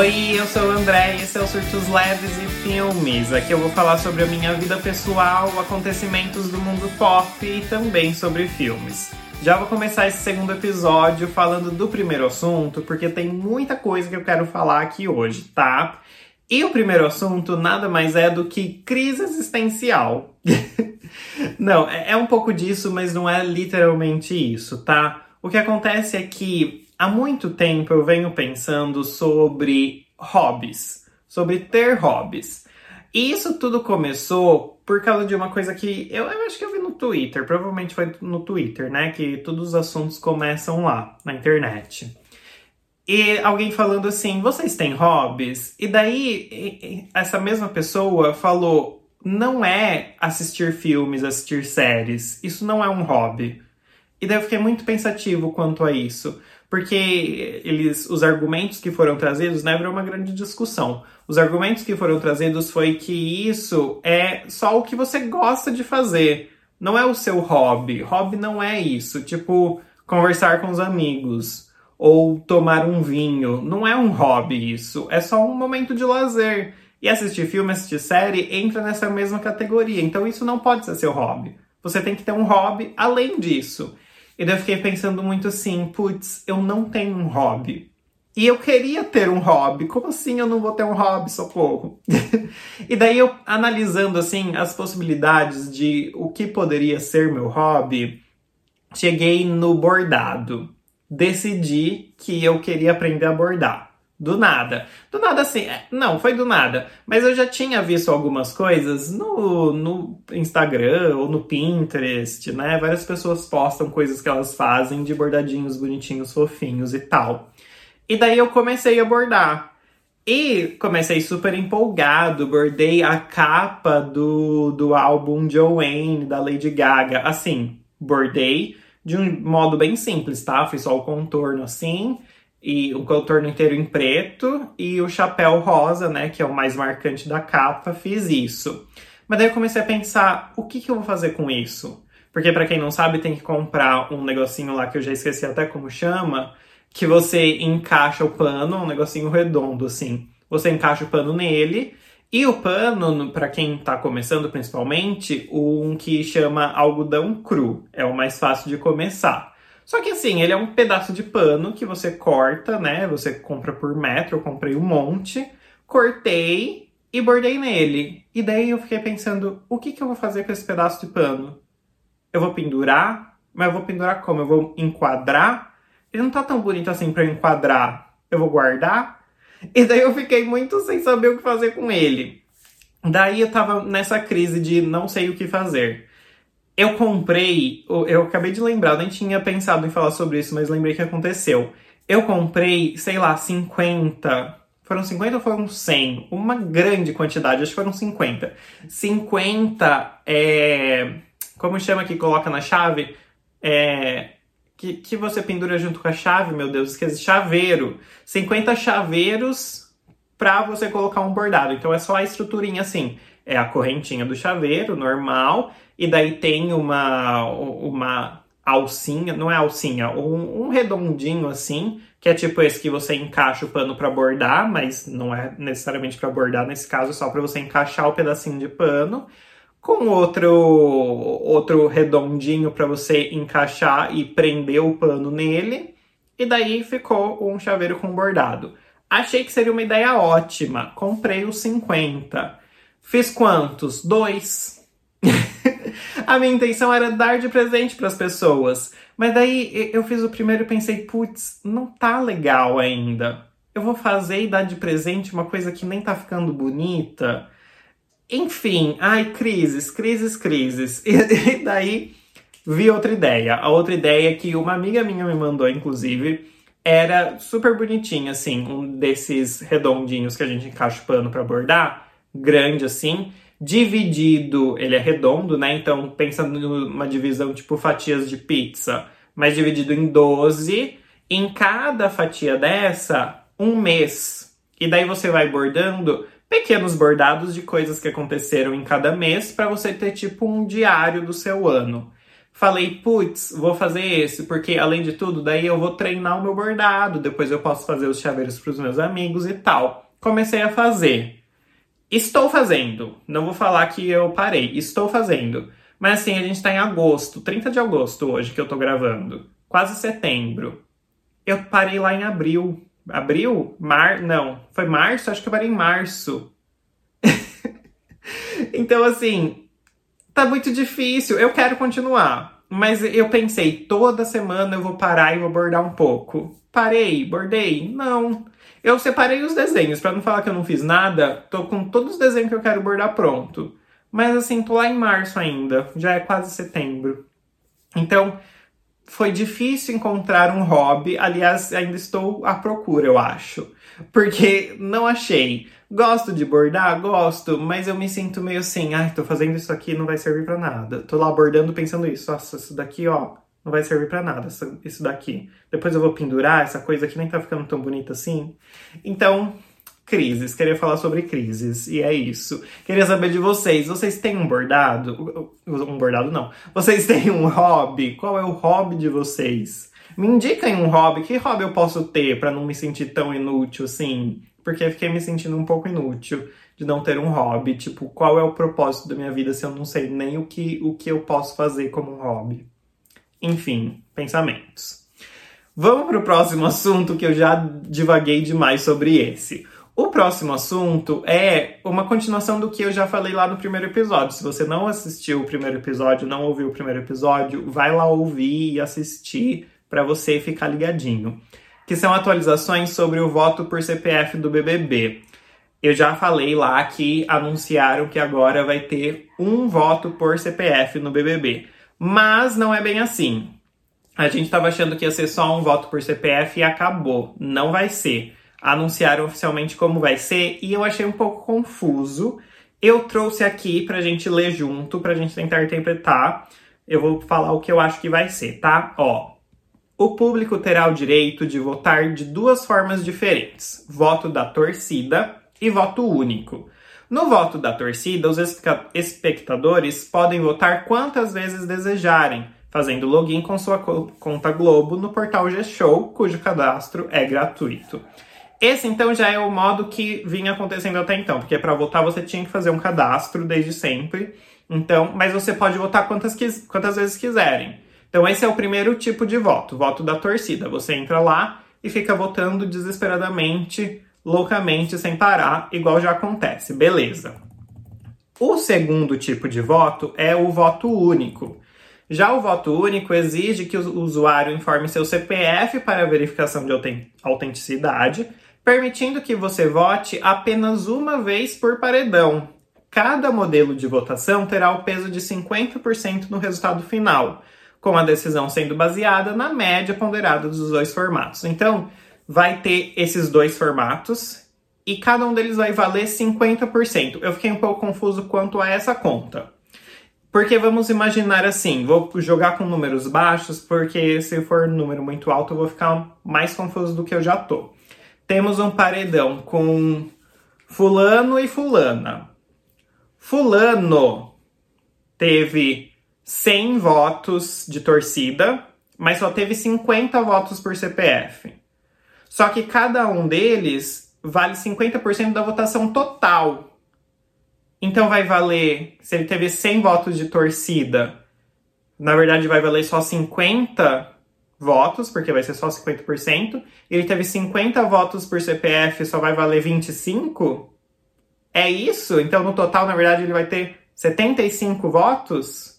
Oi, eu sou o André e esse é o Surtos Leves e Filmes. Aqui eu vou falar sobre a minha vida pessoal, acontecimentos do mundo pop e também sobre filmes. Já vou começar esse segundo episódio falando do primeiro assunto, porque tem muita coisa que eu quero falar aqui hoje, tá? E o primeiro assunto nada mais é do que crise existencial. não, é, é um pouco disso, mas não é literalmente isso, tá? O que acontece é que há muito tempo eu venho pensando sobre hobbies, sobre ter hobbies. E isso tudo começou por causa de uma coisa que eu, eu, acho que eu vi no Twitter, provavelmente foi no Twitter, né? Que todos os assuntos começam lá, na internet. E alguém falando assim: vocês têm hobbies? E daí essa mesma pessoa falou: não é assistir filmes, assistir séries. Isso não é um hobby. E daí eu fiquei muito pensativo quanto a isso, porque eles, os argumentos que foram trazidos, né, virou uma grande discussão. Os argumentos que foram trazidos foi que isso é só o que você gosta de fazer, não é o seu hobby. Hobby não é isso, tipo conversar com os amigos ou tomar um vinho, não é um hobby isso, é só um momento de lazer. E assistir filme, assistir série entra nessa mesma categoria. Então isso não pode ser seu hobby. Você tem que ter um hobby além disso. E daí eu fiquei pensando muito assim, putz, eu não tenho um hobby. E eu queria ter um hobby. Como assim eu não vou ter um hobby, socorro? e daí eu analisando assim as possibilidades de o que poderia ser meu hobby, cheguei no bordado. Decidi que eu queria aprender a bordar. Do nada. Do nada, assim. É, não, foi do nada. Mas eu já tinha visto algumas coisas no, no Instagram ou no Pinterest, né? Várias pessoas postam coisas que elas fazem de bordadinhos bonitinhos, fofinhos e tal. E daí eu comecei a bordar. E comecei super empolgado, bordei a capa do, do álbum Joanne, da Lady Gaga. Assim, bordei de um modo bem simples, tá? Fiz só o contorno assim e o contorno inteiro em preto e o chapéu rosa, né, que é o mais marcante da capa, fiz isso. Mas daí eu comecei a pensar, o que, que eu vou fazer com isso? Porque para quem não sabe, tem que comprar um negocinho lá que eu já esqueci até como chama, que você encaixa o pano, um negocinho redondo assim. Você encaixa o pano nele e o pano, para quem tá começando principalmente, um que chama algodão cru, é o mais fácil de começar. Só que assim, ele é um pedaço de pano que você corta, né? Você compra por metro, eu comprei um monte, cortei e bordei nele. E daí eu fiquei pensando, o que, que eu vou fazer com esse pedaço de pano? Eu vou pendurar? Mas eu vou pendurar como? Eu vou enquadrar? Ele não tá tão bonito assim para enquadrar. Eu vou guardar? E daí eu fiquei muito sem saber o que fazer com ele. Daí eu tava nessa crise de não sei o que fazer. Eu comprei, eu acabei de lembrar, nem tinha pensado em falar sobre isso, mas lembrei que aconteceu. Eu comprei, sei lá, 50. Foram 50 ou foram 100? Uma grande quantidade, acho que foram 50. 50 é. Como chama que coloca na chave? É. Que, que você pendura junto com a chave, meu Deus, esqueci. Chaveiro. 50 chaveiros para você colocar um bordado. Então é só a estruturinha assim. É a correntinha do chaveiro, normal e daí tem uma, uma alcinha, não é alcinha, um, um redondinho assim, que é tipo esse que você encaixa o pano para bordar, mas não é necessariamente para bordar nesse caso, é só para você encaixar o pedacinho de pano, com outro outro redondinho para você encaixar e prender o pano nele, e daí ficou um chaveiro com bordado. Achei que seria uma ideia ótima. Comprei os 50. Fiz quantos? Dois. A minha intenção era dar de presente para as pessoas. Mas daí eu fiz o primeiro e pensei, putz, não tá legal ainda. Eu vou fazer e dar de presente uma coisa que nem tá ficando bonita. Enfim, ai, crises, crises, crises. E, e daí vi outra ideia. A outra ideia que uma amiga minha me mandou, inclusive, era super bonitinha, assim, um desses redondinhos que a gente encaixa o pano para bordar, grande assim dividido, ele é redondo, né? Então, pensando numa divisão tipo fatias de pizza, mas dividido em 12, em cada fatia dessa, um mês. E daí você vai bordando pequenos bordados de coisas que aconteceram em cada mês para você ter tipo um diário do seu ano. falei, putz, vou fazer esse, porque além de tudo, daí eu vou treinar o meu bordado, depois eu posso fazer os chaveiros para os meus amigos e tal. Comecei a fazer. Estou fazendo. Não vou falar que eu parei. Estou fazendo. Mas assim, a gente tá em agosto, 30 de agosto hoje que eu tô gravando. Quase setembro. Eu parei lá em abril. Abril? Mar... Não. Foi março? Acho que eu parei em março. então, assim, tá muito difícil. Eu quero continuar. Mas eu pensei, toda semana eu vou parar e vou bordar um pouco. Parei, bordei? Não. Eu separei os desenhos, para não falar que eu não fiz nada, tô com todos os desenhos que eu quero bordar pronto. Mas assim, tô lá em março ainda, já é quase setembro. Então, foi difícil encontrar um hobby. Aliás, ainda estou à procura, eu acho. Porque não achei. Gosto de bordar? Gosto, mas eu me sinto meio assim, ai, tô fazendo isso aqui não vai servir para nada. Tô lá bordando pensando isso, nossa, isso daqui, ó, não vai servir para nada, isso daqui. Depois eu vou pendurar, essa coisa aqui nem tá ficando tão bonita assim. Então, crises, queria falar sobre crises, e é isso. Queria saber de vocês, vocês têm um bordado? Um bordado não. Vocês têm um hobby? Qual é o hobby de vocês? Me indiquem um hobby, que hobby eu posso ter para não me sentir tão inútil assim? porque eu fiquei me sentindo um pouco inútil de não ter um hobby. Tipo, qual é o propósito da minha vida se eu não sei nem o que, o que eu posso fazer como um hobby? Enfim, pensamentos. Vamos para o próximo assunto que eu já divaguei demais sobre esse. O próximo assunto é uma continuação do que eu já falei lá no primeiro episódio. Se você não assistiu o primeiro episódio, não ouviu o primeiro episódio, vai lá ouvir e assistir para você ficar ligadinho que são atualizações sobre o voto por CPF do BBB. Eu já falei lá que anunciaram que agora vai ter um voto por CPF no BBB. Mas não é bem assim. A gente estava achando que ia ser só um voto por CPF e acabou. Não vai ser. Anunciaram oficialmente como vai ser e eu achei um pouco confuso. Eu trouxe aqui pra gente ler junto, pra gente tentar interpretar. Eu vou falar o que eu acho que vai ser, tá? Ó, o público terá o direito de votar de duas formas diferentes: voto da torcida e voto único. No voto da torcida, os espectadores podem votar quantas vezes desejarem, fazendo login com sua conta Globo no portal G-Show, cujo cadastro é gratuito. Esse então já é o modo que vinha acontecendo até então, porque para votar você tinha que fazer um cadastro desde sempre. Então, mas você pode votar quantas, quantas vezes quiserem. Então, esse é o primeiro tipo de voto, voto da torcida. Você entra lá e fica votando desesperadamente, loucamente, sem parar, igual já acontece. Beleza. O segundo tipo de voto é o voto único. Já o voto único exige que o usuário informe seu CPF para verificação de autenticidade, permitindo que você vote apenas uma vez por paredão. Cada modelo de votação terá o peso de 50% no resultado final com a decisão sendo baseada na média ponderada dos dois formatos. Então, vai ter esses dois formatos e cada um deles vai valer 50%. Eu fiquei um pouco confuso quanto a essa conta. Porque vamos imaginar assim, vou jogar com números baixos, porque se for um número muito alto eu vou ficar mais confuso do que eu já tô. Temos um paredão com fulano e fulana. Fulano teve 100 votos de torcida, mas só teve 50 votos por CPF. Só que cada um deles vale 50% da votação total. Então vai valer, se ele teve 100 votos de torcida, na verdade vai valer só 50 votos, porque vai ser só 50%. Ele teve 50 votos por CPF, só vai valer 25? É isso? Então no total, na verdade, ele vai ter 75 votos?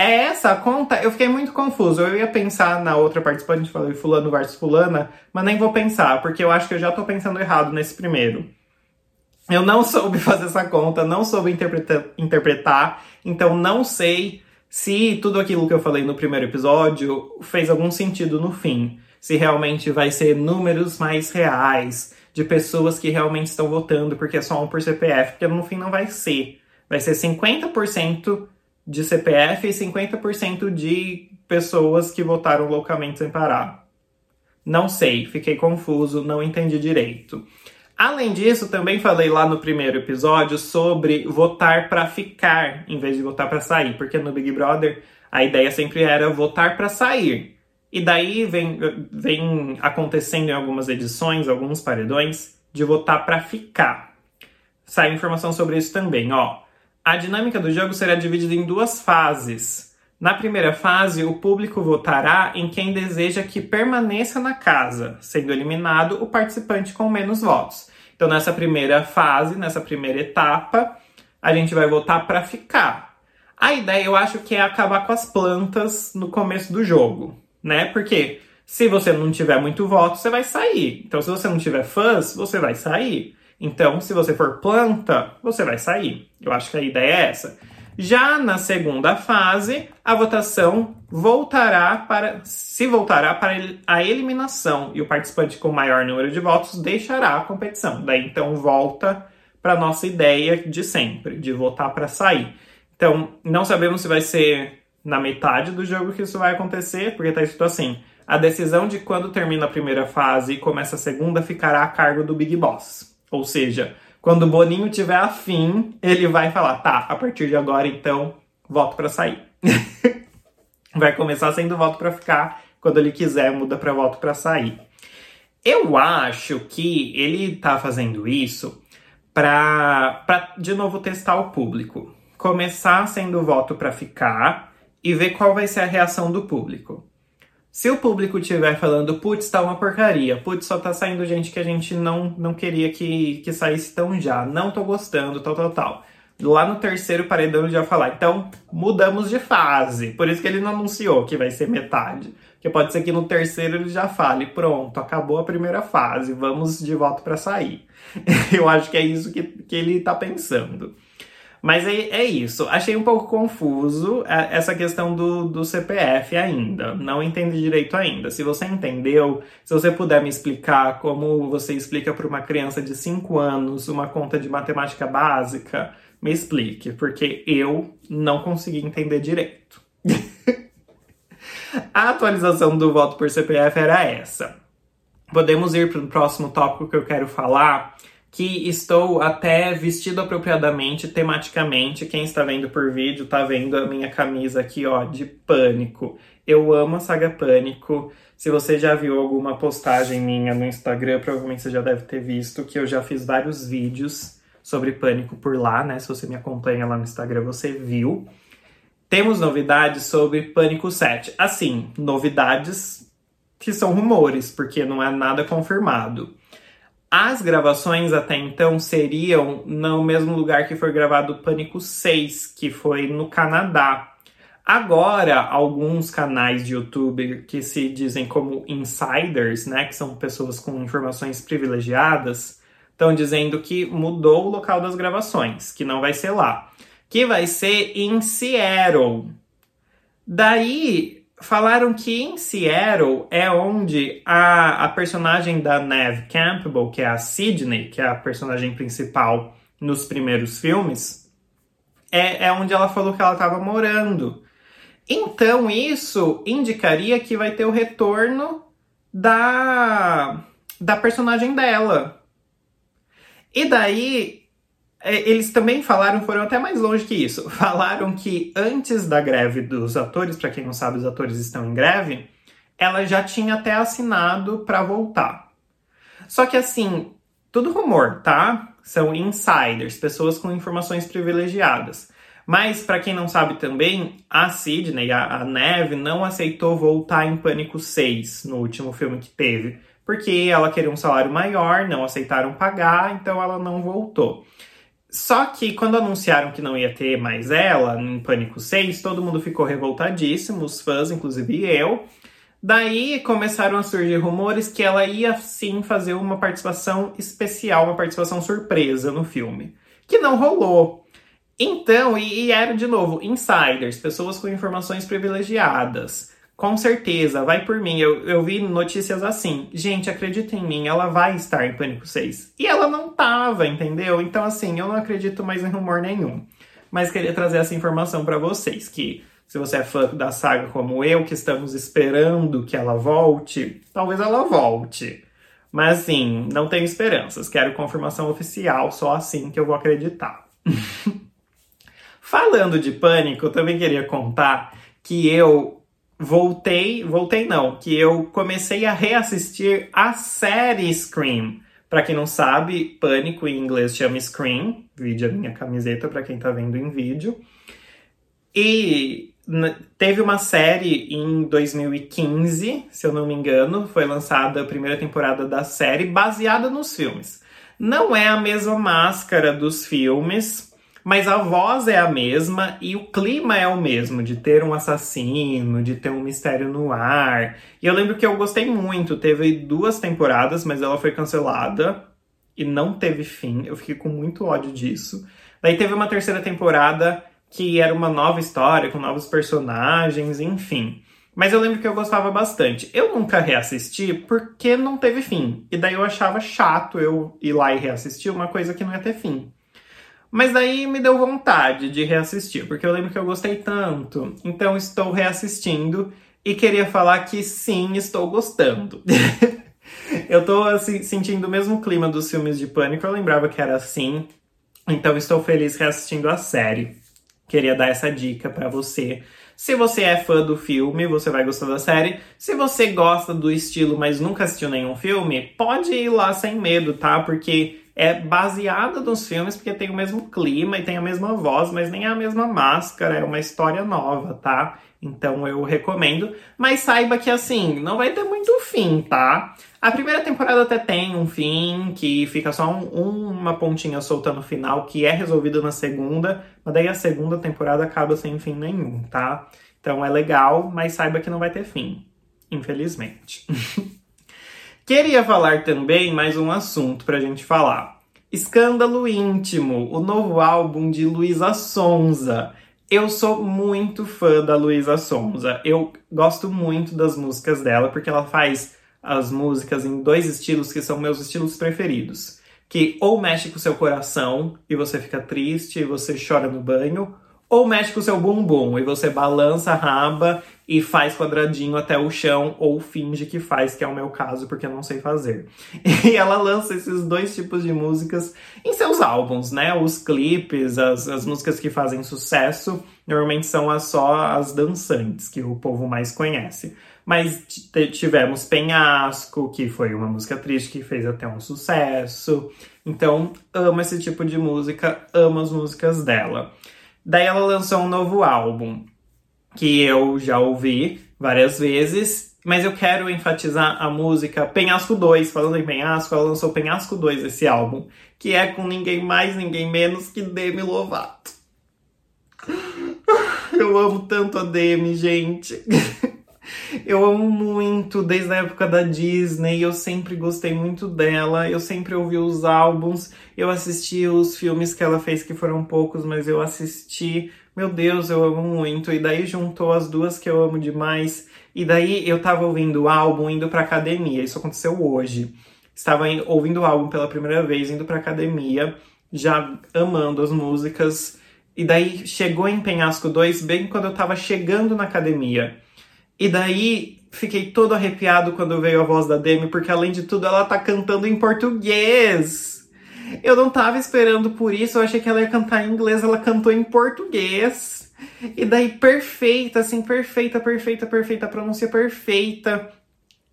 É essa a conta? Eu fiquei muito confuso. Eu ia pensar na outra participante, falei fulano versus fulana, mas nem vou pensar, porque eu acho que eu já tô pensando errado nesse primeiro. Eu não soube fazer essa conta, não soube interpretar então não sei se tudo aquilo que eu falei no primeiro episódio fez algum sentido no fim. Se realmente vai ser números mais reais, de pessoas que realmente estão votando, porque é só um por CPF, porque no fim não vai ser. Vai ser 50% de CPF e 50% de pessoas que votaram loucamente sem parar. Não sei, fiquei confuso, não entendi direito. Além disso, também falei lá no primeiro episódio sobre votar para ficar em vez de votar para sair, porque no Big Brother A ideia sempre era votar para sair. E daí vem, vem acontecendo em algumas edições, alguns paredões, de votar para ficar. Sai informação sobre isso também, ó. A dinâmica do jogo será dividida em duas fases. Na primeira fase, o público votará em quem deseja que permaneça na casa, sendo eliminado o participante com menos votos. Então, nessa primeira fase, nessa primeira etapa, a gente vai votar para ficar. A ideia, eu acho que é acabar com as plantas no começo do jogo né? Porque se você não tiver muito voto, você vai sair. Então, se você não tiver fãs, você vai sair. Então, se você for planta, você vai sair. Eu acho que a ideia é essa. Já na segunda fase, a votação voltará para se voltará para a eliminação e o participante com maior número de votos deixará a competição. Daí então volta para nossa ideia de sempre, de votar para sair. Então, não sabemos se vai ser na metade do jogo que isso vai acontecer, porque tá escrito assim: a decisão de quando termina a primeira fase e começa a segunda ficará a cargo do Big Boss. Ou seja, quando o Boninho tiver afim, ele vai falar: tá, a partir de agora então, voto para sair. vai começar sendo voto para ficar, quando ele quiser, muda para voto para sair. Eu acho que ele tá fazendo isso para, de novo, testar o público. Começar sendo voto para ficar e ver qual vai ser a reação do público. Se o público estiver falando, putz, tá uma porcaria, putz, só tá saindo gente que a gente não, não queria que, que saísse tão já, não tô gostando, tal, tal, tal. Lá no terceiro paredão ele já falar, então mudamos de fase. Por isso que ele não anunciou que vai ser metade. Porque pode ser que no terceiro ele já fale, pronto, acabou a primeira fase, vamos de volta para sair. Eu acho que é isso que, que ele tá pensando. Mas é, é, isso. Achei um pouco confuso é, essa questão do, do CPF ainda. Não entendi direito ainda. Se você entendeu, se você puder me explicar como você explica para uma criança de 5 anos uma conta de matemática básica, me explique, porque eu não consegui entender direito. A atualização do voto por CPF era essa. Podemos ir para o próximo tópico que eu quero falar, que estou até vestido apropriadamente, tematicamente. Quem está vendo por vídeo está vendo a minha camisa aqui, ó, de pânico. Eu amo a saga Pânico. Se você já viu alguma postagem minha no Instagram, provavelmente você já deve ter visto que eu já fiz vários vídeos sobre Pânico por lá, né? Se você me acompanha lá no Instagram, você viu. Temos novidades sobre Pânico 7. Assim, novidades que são rumores, porque não é nada confirmado. As gravações até então seriam no mesmo lugar que foi gravado o Pânico 6, que foi no Canadá. Agora, alguns canais de YouTube que se dizem como insiders, né, que são pessoas com informações privilegiadas, estão dizendo que mudou o local das gravações, que não vai ser lá, que vai ser em Seattle. Daí falaram que em Seattle é onde a, a personagem da Neve Campbell, que é a Sydney, que é a personagem principal nos primeiros filmes, é, é onde ela falou que ela estava morando. Então isso indicaria que vai ter o retorno da, da personagem dela. E daí eles também falaram, foram até mais longe que isso. Falaram que antes da greve dos atores, para quem não sabe, os atores estão em greve, ela já tinha até assinado para voltar. Só que assim, tudo rumor, tá? São insiders, pessoas com informações privilegiadas. Mas, para quem não sabe também, a Sidney, a, a Neve, não aceitou voltar em Pânico 6, no último filme que teve, porque ela queria um salário maior, não aceitaram pagar, então ela não voltou. Só que quando anunciaram que não ia ter mais ela em Pânico 6, todo mundo ficou revoltadíssimo, os fãs, inclusive eu. Daí começaram a surgir rumores que ela ia sim fazer uma participação especial, uma participação surpresa no filme, que não rolou. Então, e, e era de novo insiders, pessoas com informações privilegiadas. Com certeza, vai por mim. Eu, eu vi notícias assim. Gente, acredita em mim, ela vai estar em Pânico 6. E ela não tava, entendeu? Então, assim, eu não acredito mais em rumor nenhum. Mas queria trazer essa informação para vocês, que se você é fã da saga como eu, que estamos esperando que ela volte, talvez ela volte. Mas assim, não tenho esperanças. Quero confirmação oficial, só assim que eu vou acreditar. Falando de pânico, eu também queria contar que eu voltei, voltei não, que eu comecei a reassistir a série Scream. Para quem não sabe, Pânico em inglês chama Scream, vídeo a minha camiseta para quem tá vendo em vídeo. E teve uma série em 2015, se eu não me engano, foi lançada a primeira temporada da série baseada nos filmes. Não é a mesma máscara dos filmes, mas a voz é a mesma e o clima é o mesmo, de ter um assassino, de ter um mistério no ar. E eu lembro que eu gostei muito, teve duas temporadas, mas ela foi cancelada e não teve fim. Eu fiquei com muito ódio disso. Daí teve uma terceira temporada que era uma nova história, com novos personagens, enfim. Mas eu lembro que eu gostava bastante. Eu nunca reassisti porque não teve fim. E daí eu achava chato eu ir lá e reassistir uma coisa que não ia ter fim. Mas daí me deu vontade de reassistir, porque eu lembro que eu gostei tanto. Então estou reassistindo e queria falar que sim, estou gostando. eu tô assim, sentindo o mesmo clima dos filmes de pânico, eu lembrava que era assim. Então estou feliz reassistindo a série. Queria dar essa dica para você. Se você é fã do filme, você vai gostar da série. Se você gosta do estilo, mas nunca assistiu nenhum filme, pode ir lá sem medo, tá? Porque é baseada nos filmes porque tem o mesmo clima e tem a mesma voz, mas nem a mesma máscara, é uma história nova, tá? Então eu recomendo, mas saiba que assim, não vai ter muito fim, tá? A primeira temporada até tem um fim, que fica só um, uma pontinha solta no final, que é resolvido na segunda, mas daí a segunda temporada acaba sem fim nenhum, tá? Então é legal, mas saiba que não vai ter fim, infelizmente. Queria falar também mais um assunto pra gente falar. Escândalo Íntimo, o novo álbum de Luísa Sonza. Eu sou muito fã da Luísa Sonza. Eu gosto muito das músicas dela porque ela faz as músicas em dois estilos que são meus estilos preferidos. Que ou mexe com o seu coração e você fica triste e você chora no banho, ou mexe com o seu bumbum e você balança a raba e faz quadradinho até o chão, ou finge que faz, que é o meu caso, porque eu não sei fazer. E ela lança esses dois tipos de músicas em seus álbuns, né? Os clipes, as, as músicas que fazem sucesso, normalmente são as, só as dançantes, que o povo mais conhece. Mas tivemos Penhasco, que foi uma música triste que fez até um sucesso. Então, amo esse tipo de música, amo as músicas dela. Daí ela lançou um novo álbum, que eu já ouvi várias vezes, mas eu quero enfatizar a música Penhasco 2. Falando em Penhasco, ela lançou Penhasco 2, esse álbum, que é com ninguém mais, ninguém menos que Demi Lovato. Eu amo tanto a Demi, gente. Eu amo muito, desde a época da Disney, eu sempre gostei muito dela, eu sempre ouvi os álbuns, eu assisti os filmes que ela fez, que foram poucos, mas eu assisti. Meu Deus, eu amo muito. E daí juntou as duas que eu amo demais. E daí eu tava ouvindo o álbum indo pra academia, isso aconteceu hoje. Estava ouvindo o álbum pela primeira vez, indo pra academia, já amando as músicas. E daí chegou em Penhasco 2 bem quando eu tava chegando na academia. E daí fiquei todo arrepiado quando veio a voz da Demi, porque além de tudo ela tá cantando em português. Eu não tava esperando por isso, eu achei que ela ia cantar em inglês, ela cantou em português. E daí perfeita, assim, perfeita, perfeita, perfeita, a pronúncia perfeita.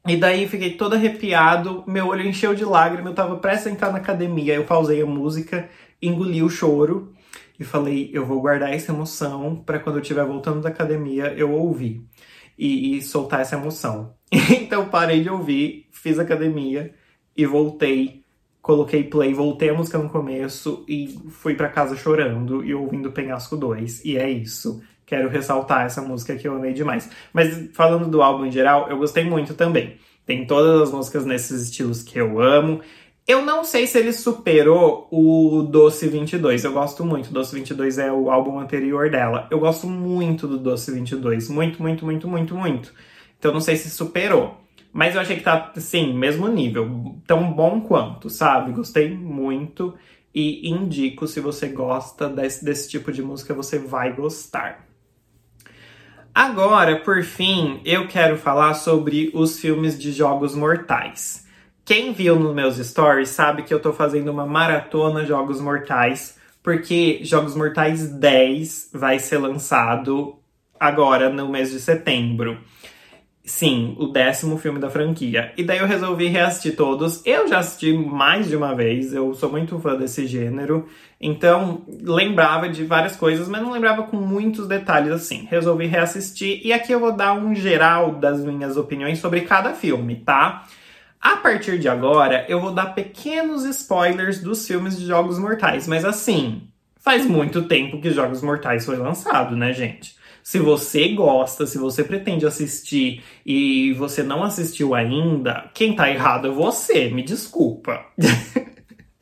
E daí fiquei todo arrepiado, meu olho encheu de lágrimas, eu tava prestes a entrar na academia, eu pausei a música, engoli o choro e falei, eu vou guardar essa emoção para quando eu estiver voltando da academia eu ouvir e, e soltar essa emoção. então parei de ouvir, fiz academia e voltei, coloquei play, voltei a música no começo e fui para casa chorando e ouvindo Penhasco 2. E é isso. Quero ressaltar essa música que eu amei demais. Mas falando do álbum em geral, eu gostei muito também. Tem todas as músicas nesses estilos que eu amo. Eu não sei se ele superou o Doce 22. Eu gosto muito. Doce 22 é o álbum anterior dela. Eu gosto muito do Doce 22. Muito, muito, muito, muito, muito. Então não sei se superou. Mas eu achei que tá, sim, mesmo nível. Tão bom quanto, sabe? Gostei muito. E indico, se você gosta desse, desse tipo de música, você vai gostar. Agora, por fim, eu quero falar sobre os filmes de Jogos Mortais. Quem viu nos meus stories sabe que eu tô fazendo uma maratona Jogos Mortais, porque Jogos Mortais 10 vai ser lançado agora no mês de setembro. Sim, o décimo filme da franquia. E daí eu resolvi reassistir todos. Eu já assisti mais de uma vez, eu sou muito fã desse gênero. Então, lembrava de várias coisas, mas não lembrava com muitos detalhes assim. Resolvi reassistir e aqui eu vou dar um geral das minhas opiniões sobre cada filme, tá? A partir de agora, eu vou dar pequenos spoilers dos filmes de Jogos Mortais, mas assim, faz muito tempo que Jogos Mortais foi lançado, né, gente? Se você gosta, se você pretende assistir e você não assistiu ainda, quem tá errado é você, me desculpa.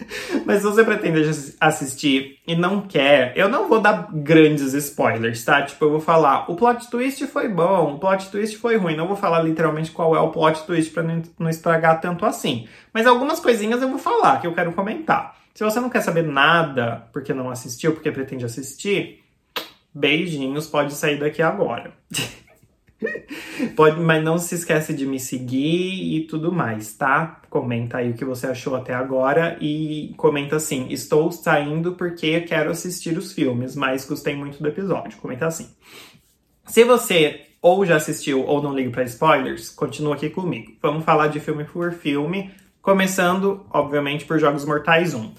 Mas se você pretende assistir e não quer, eu não vou dar grandes spoilers, tá? Tipo, eu vou falar, o plot twist foi bom, o plot twist foi ruim. Não vou falar literalmente qual é o plot twist pra não estragar tanto assim. Mas algumas coisinhas eu vou falar que eu quero comentar. Se você não quer saber nada porque não assistiu, porque pretende assistir, Beijinhos, pode sair daqui agora. pode, mas não se esquece de me seguir e tudo mais, tá? Comenta aí o que você achou até agora e comenta assim: estou saindo porque quero assistir os filmes, mas gostei muito do episódio. Comenta assim. Se você ou já assistiu ou não liga para spoilers, continua aqui comigo. Vamos falar de filme por filme, começando, obviamente, por Jogos Mortais 1.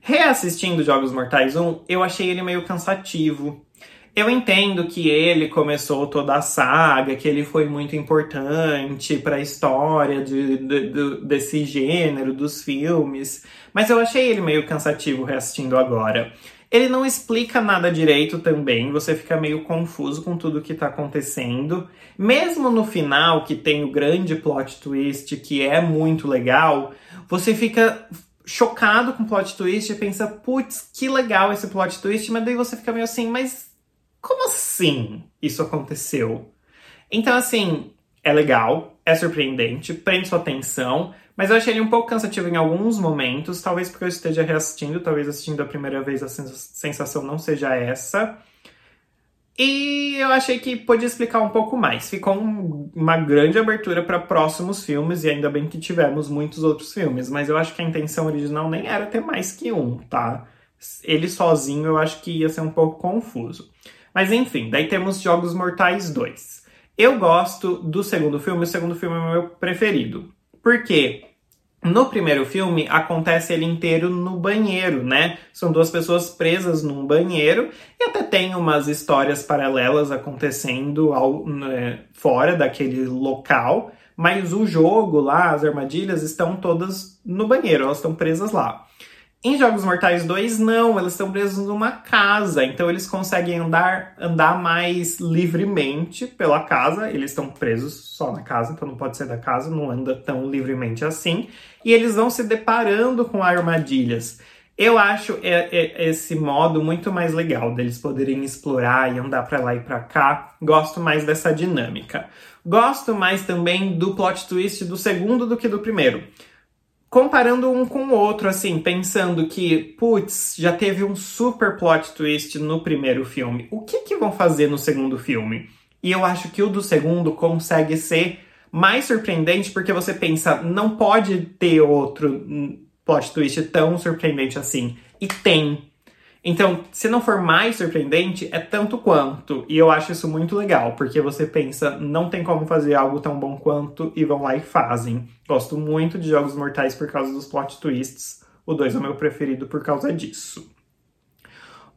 Reassistindo Jogos Mortais 1, eu achei ele meio cansativo. Eu entendo que ele começou toda a saga, que ele foi muito importante para a história de, de, de, desse gênero, dos filmes, mas eu achei ele meio cansativo reassistindo agora. Ele não explica nada direito também, você fica meio confuso com tudo que tá acontecendo. Mesmo no final, que tem o grande plot twist, que é muito legal, você fica chocado com o plot twist e pensa, putz, que legal esse plot twist, mas daí você fica meio assim, mas como assim isso aconteceu? Então, assim, é legal, é surpreendente, prende sua atenção, mas eu achei ele um pouco cansativo em alguns momentos, talvez porque eu esteja reassistindo, talvez assistindo a primeira vez a sensação não seja essa. E eu achei que podia explicar um pouco mais. Ficou um, uma grande abertura para próximos filmes, e ainda bem que tivemos muitos outros filmes, mas eu acho que a intenção original nem era ter mais que um, tá? Ele sozinho eu acho que ia ser um pouco confuso. Mas enfim, daí temos Jogos Mortais 2. Eu gosto do segundo filme, o segundo filme é o meu preferido. Por quê? No primeiro filme, acontece ele inteiro no banheiro, né? São duas pessoas presas num banheiro e até tem umas histórias paralelas acontecendo ao, né, fora daquele local, mas o jogo lá, as armadilhas, estão todas no banheiro, elas estão presas lá. Em Jogos Mortais 2, não, eles estão presos numa casa, então eles conseguem andar, andar mais livremente pela casa. Eles estão presos só na casa, então não pode ser da casa, não anda tão livremente assim. E eles vão se deparando com armadilhas. Eu acho esse modo muito mais legal deles poderem explorar e andar para lá e para cá. Gosto mais dessa dinâmica. Gosto mais também do plot twist do segundo do que do primeiro comparando um com o outro, assim, pensando que, putz, já teve um super plot twist no primeiro filme. O que que vão fazer no segundo filme? E eu acho que o do segundo consegue ser mais surpreendente porque você pensa, não pode ter outro plot twist tão surpreendente assim. E tem. Então, se não for mais surpreendente, é tanto quanto. E eu acho isso muito legal, porque você pensa, não tem como fazer algo tão bom quanto, e vão lá e fazem. Gosto muito de Jogos Mortais por causa dos plot twists. O 2 é o meu preferido por causa disso.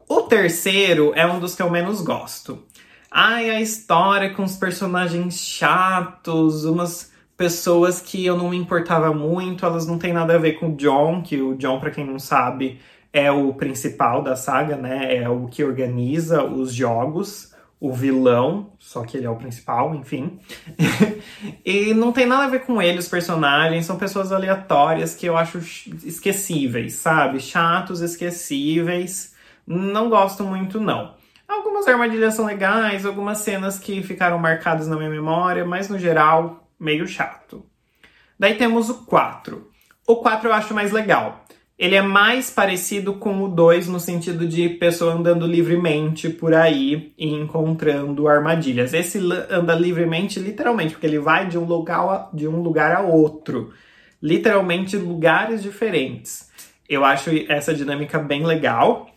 O terceiro é um dos que eu menos gosto. Ai, a história com os personagens chatos, umas pessoas que eu não me importava muito, elas não têm nada a ver com o John, que o John, para quem não sabe, é o principal da saga, né? É o que organiza os jogos, o vilão, só que ele é o principal, enfim. e não tem nada a ver com ele, os personagens, são pessoas aleatórias que eu acho esquecíveis, sabe? Chatos, esquecíveis. Não gosto muito, não. Algumas armadilhas são legais, algumas cenas que ficaram marcadas na minha memória, mas no geral, meio chato. Daí temos o 4. O 4 eu acho mais legal ele é mais parecido com o 2 no sentido de pessoa andando livremente por aí e encontrando armadilhas. Esse anda livremente, literalmente, porque ele vai de um lugar a, de um lugar a outro, literalmente lugares diferentes. Eu acho essa dinâmica bem legal.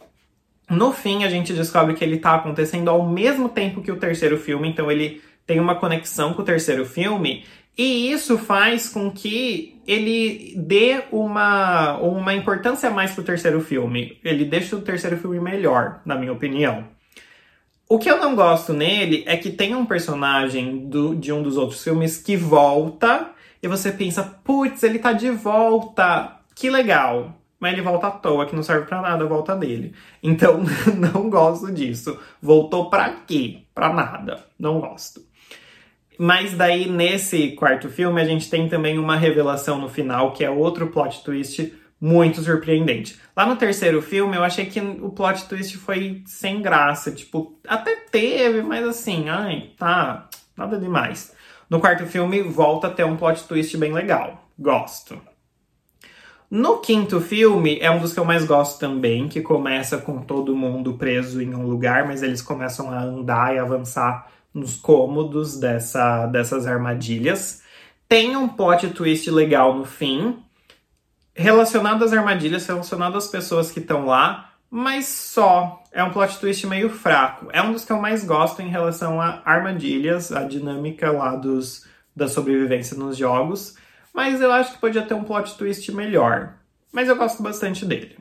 No fim, a gente descobre que ele tá acontecendo ao mesmo tempo que o terceiro filme, então ele tem uma conexão com o terceiro filme, e isso faz com que ele dê uma, uma importância mais pro terceiro filme. Ele deixa o terceiro filme melhor, na minha opinião. O que eu não gosto nele é que tem um personagem do, de um dos outros filmes que volta e você pensa, putz, ele tá de volta, que legal. Mas ele volta à toa, que não serve para nada a volta dele. Então, não gosto disso. Voltou pra quê? Pra nada. Não gosto. Mas daí, nesse quarto filme, a gente tem também uma revelação no final, que é outro plot twist muito surpreendente. Lá no terceiro filme, eu achei que o plot twist foi sem graça. Tipo, até teve, mas assim, ai, tá, nada demais. No quarto filme, volta a ter um plot twist bem legal. Gosto. No quinto filme, é um dos que eu mais gosto também, que começa com todo mundo preso em um lugar, mas eles começam a andar e avançar nos cômodos dessa, dessas armadilhas. Tem um plot twist legal no fim, relacionado às armadilhas, relacionado às pessoas que estão lá, mas só. É um plot twist meio fraco. É um dos que eu mais gosto em relação a armadilhas, a dinâmica lá dos, da sobrevivência nos jogos. Mas eu acho que podia ter um plot twist melhor. Mas eu gosto bastante dele.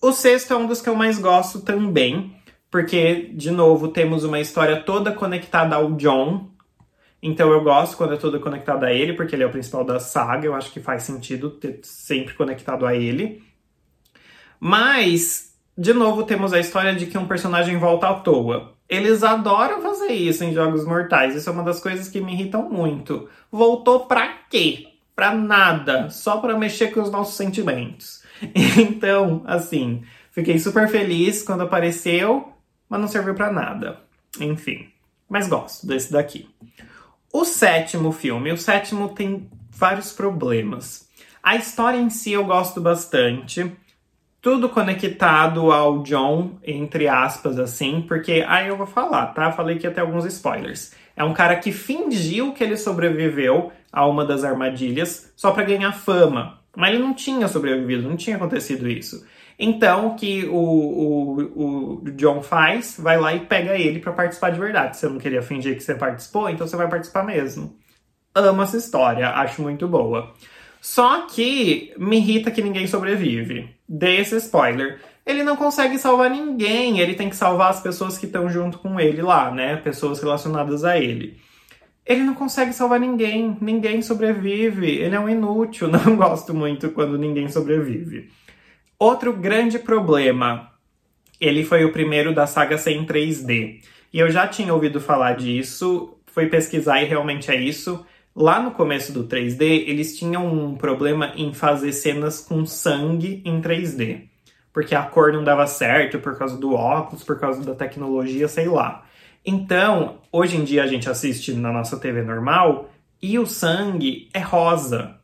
O sexto é um dos que eu mais gosto também, porque, de novo, temos uma história toda conectada ao John, então eu gosto quando é tudo conectado a ele, porque ele é o principal da saga, eu acho que faz sentido ter sempre conectado a ele. Mas, de novo, temos a história de que um personagem volta à toa. Eles adoram fazer isso em Jogos Mortais, isso é uma das coisas que me irritam muito. Voltou pra quê? Pra nada, só pra mexer com os nossos sentimentos. Então, assim, fiquei super feliz quando apareceu, mas não serviu para nada. Enfim, mas gosto desse daqui. O sétimo filme, o sétimo tem vários problemas. A história em si eu gosto bastante. Tudo conectado ao John, entre aspas, assim, porque aí eu vou falar, tá? Falei que ia ter alguns spoilers. É um cara que fingiu que ele sobreviveu a uma das armadilhas só para ganhar fama. Mas ele não tinha sobrevivido, não tinha acontecido isso. Então, o que o, o, o John faz, vai lá e pega ele para participar de verdade. Você não queria fingir que você participou, então você vai participar mesmo. Amo essa história, acho muito boa. Só que me irrita que ninguém sobrevive. Dei esse spoiler. Ele não consegue salvar ninguém, ele tem que salvar as pessoas que estão junto com ele lá, né? Pessoas relacionadas a ele. Ele não consegue salvar ninguém, ninguém sobrevive, ele é um inútil. Não gosto muito quando ninguém sobrevive. Outro grande problema, ele foi o primeiro da saga ser em 3D. E eu já tinha ouvido falar disso, fui pesquisar e realmente é isso. Lá no começo do 3D, eles tinham um problema em fazer cenas com sangue em 3D. Porque a cor não dava certo por causa do óculos, por causa da tecnologia, sei lá. Então, hoje em dia a gente assiste na nossa TV normal e o sangue é rosa.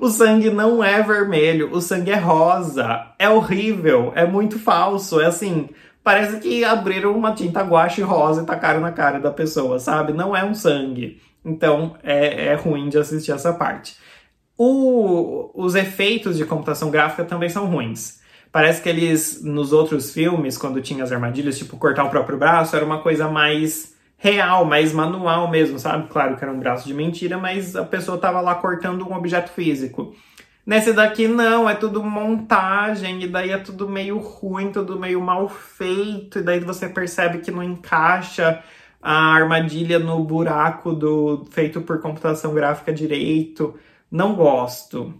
O sangue não é vermelho, o sangue é rosa. É horrível, é muito falso. É assim, parece que abriram uma tinta guache rosa e tacaram na cara da pessoa, sabe? Não é um sangue. Então é, é ruim de assistir essa parte. O, os efeitos de computação gráfica também são ruins. Parece que eles, nos outros filmes, quando tinha as armadilhas, tipo cortar o próprio braço, era uma coisa mais real, mais manual mesmo, sabe? Claro que era um braço de mentira, mas a pessoa tava lá cortando um objeto físico. Nesse daqui não, é tudo montagem, e daí é tudo meio ruim, tudo meio mal feito, e daí você percebe que não encaixa a armadilha no buraco do feito por computação gráfica direito. Não gosto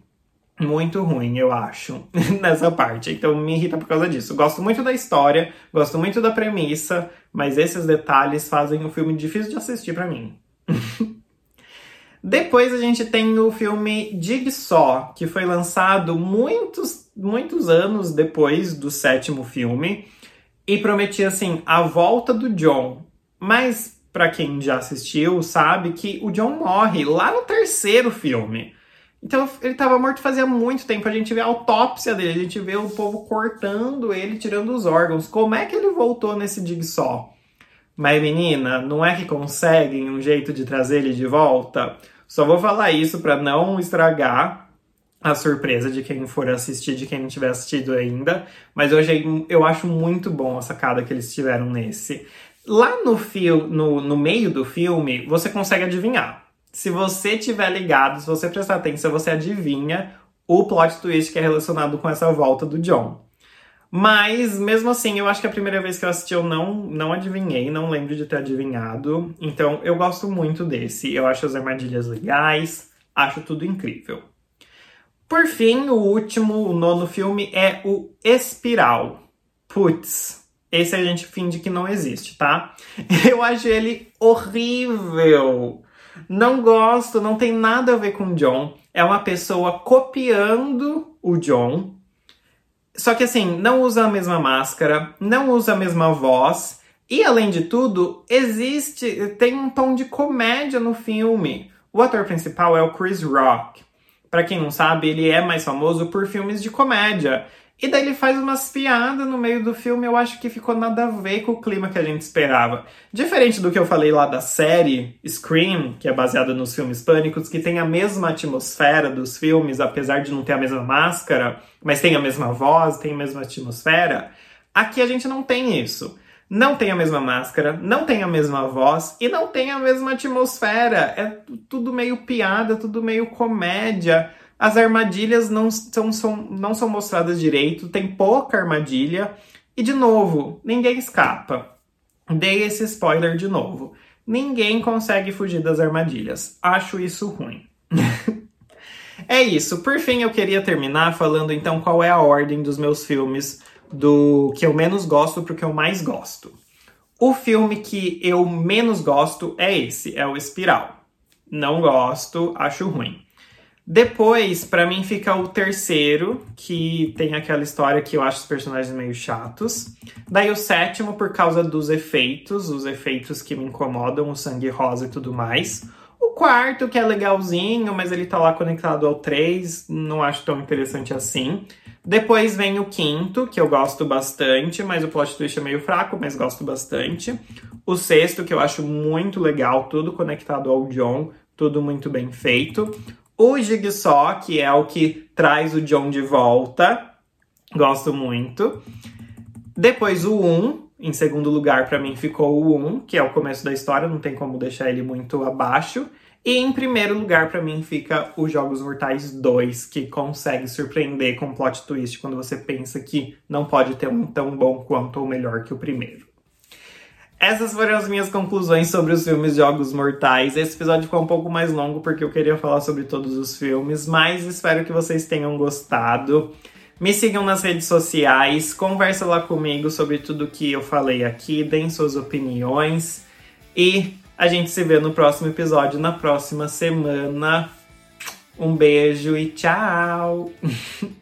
muito ruim, eu acho, nessa parte. Então me irrita por causa disso. Gosto muito da história, gosto muito da premissa, mas esses detalhes fazem o filme difícil de assistir para mim. Depois a gente tem o filme Jigsaw, que foi lançado muitos, muitos anos depois do sétimo filme e prometia assim a volta do John. Mas para quem já assistiu sabe que o John morre lá no terceiro filme. Então ele estava morto fazia muito tempo. A gente vê a autópsia dele, a gente vê o povo cortando ele, tirando os órgãos. Como é que ele voltou nesse dig só? Mas menina, não é que conseguem um jeito de trazer ele de volta? Só vou falar isso para não estragar. a surpresa de quem for assistir, de quem não tiver assistido ainda. Mas achei, eu acho muito bom a sacada que eles tiveram nesse. Lá no, fio, no, no meio do filme, você consegue adivinhar. Se você tiver ligado, se você prestar atenção, você adivinha o plot twist que é relacionado com essa volta do John. Mas, mesmo assim, eu acho que a primeira vez que eu assisti eu não, não adivinhei, não lembro de ter adivinhado. Então, eu gosto muito desse. Eu acho as armadilhas legais, acho tudo incrível. Por fim, o último, o nono filme é o Espiral. Putz, esse a gente finge que não existe, tá? Eu acho ele horrível. Não gosto, não tem nada a ver com John. É uma pessoa copiando o John só que assim, não usa a mesma máscara, não usa a mesma voz. E além de tudo, existe. tem um tom de comédia no filme. O ator principal é o Chris Rock. Para quem não sabe, ele é mais famoso por filmes de comédia. E daí ele faz umas piadas no meio do filme, eu acho que ficou nada a ver com o clima que a gente esperava. Diferente do que eu falei lá da série Scream, que é baseada nos filmes pânicos, que tem a mesma atmosfera dos filmes, apesar de não ter a mesma máscara, mas tem a mesma voz, tem a mesma atmosfera. Aqui a gente não tem isso. Não tem a mesma máscara, não tem a mesma voz e não tem a mesma atmosfera. É tudo meio piada, tudo meio comédia. As armadilhas não são, são, não são mostradas direito, tem pouca armadilha. E de novo, ninguém escapa. Dei esse spoiler de novo. Ninguém consegue fugir das armadilhas. Acho isso ruim. é isso. Por fim, eu queria terminar falando então qual é a ordem dos meus filmes do que eu menos gosto para o que eu mais gosto. O filme que eu menos gosto é esse, é o Espiral. Não gosto, acho ruim. Depois, para mim, fica o terceiro, que tem aquela história que eu acho os personagens meio chatos. Daí o sétimo, por causa dos efeitos, os efeitos que me incomodam, o sangue rosa e tudo mais. O quarto, que é legalzinho, mas ele tá lá conectado ao 3, não acho tão interessante assim. Depois vem o quinto, que eu gosto bastante, mas o plot twist é meio fraco, mas gosto bastante. O sexto, que eu acho muito legal, tudo conectado ao John, tudo muito bem feito. O Jigsaw, que é o que traz o John de volta. Gosto muito. Depois o 1, em segundo lugar para mim ficou o 1, que é o começo da história, não tem como deixar ele muito abaixo. E em primeiro lugar para mim fica os Jogos Mortais 2, que consegue surpreender com plot twist quando você pensa que não pode ter um tão bom quanto ou melhor que o primeiro. Essas foram as minhas conclusões sobre os filmes Jogos Mortais. Esse episódio ficou um pouco mais longo porque eu queria falar sobre todos os filmes, mas espero que vocês tenham gostado. Me sigam nas redes sociais, conversa lá comigo sobre tudo que eu falei aqui, deem suas opiniões e a gente se vê no próximo episódio na próxima semana. Um beijo e tchau!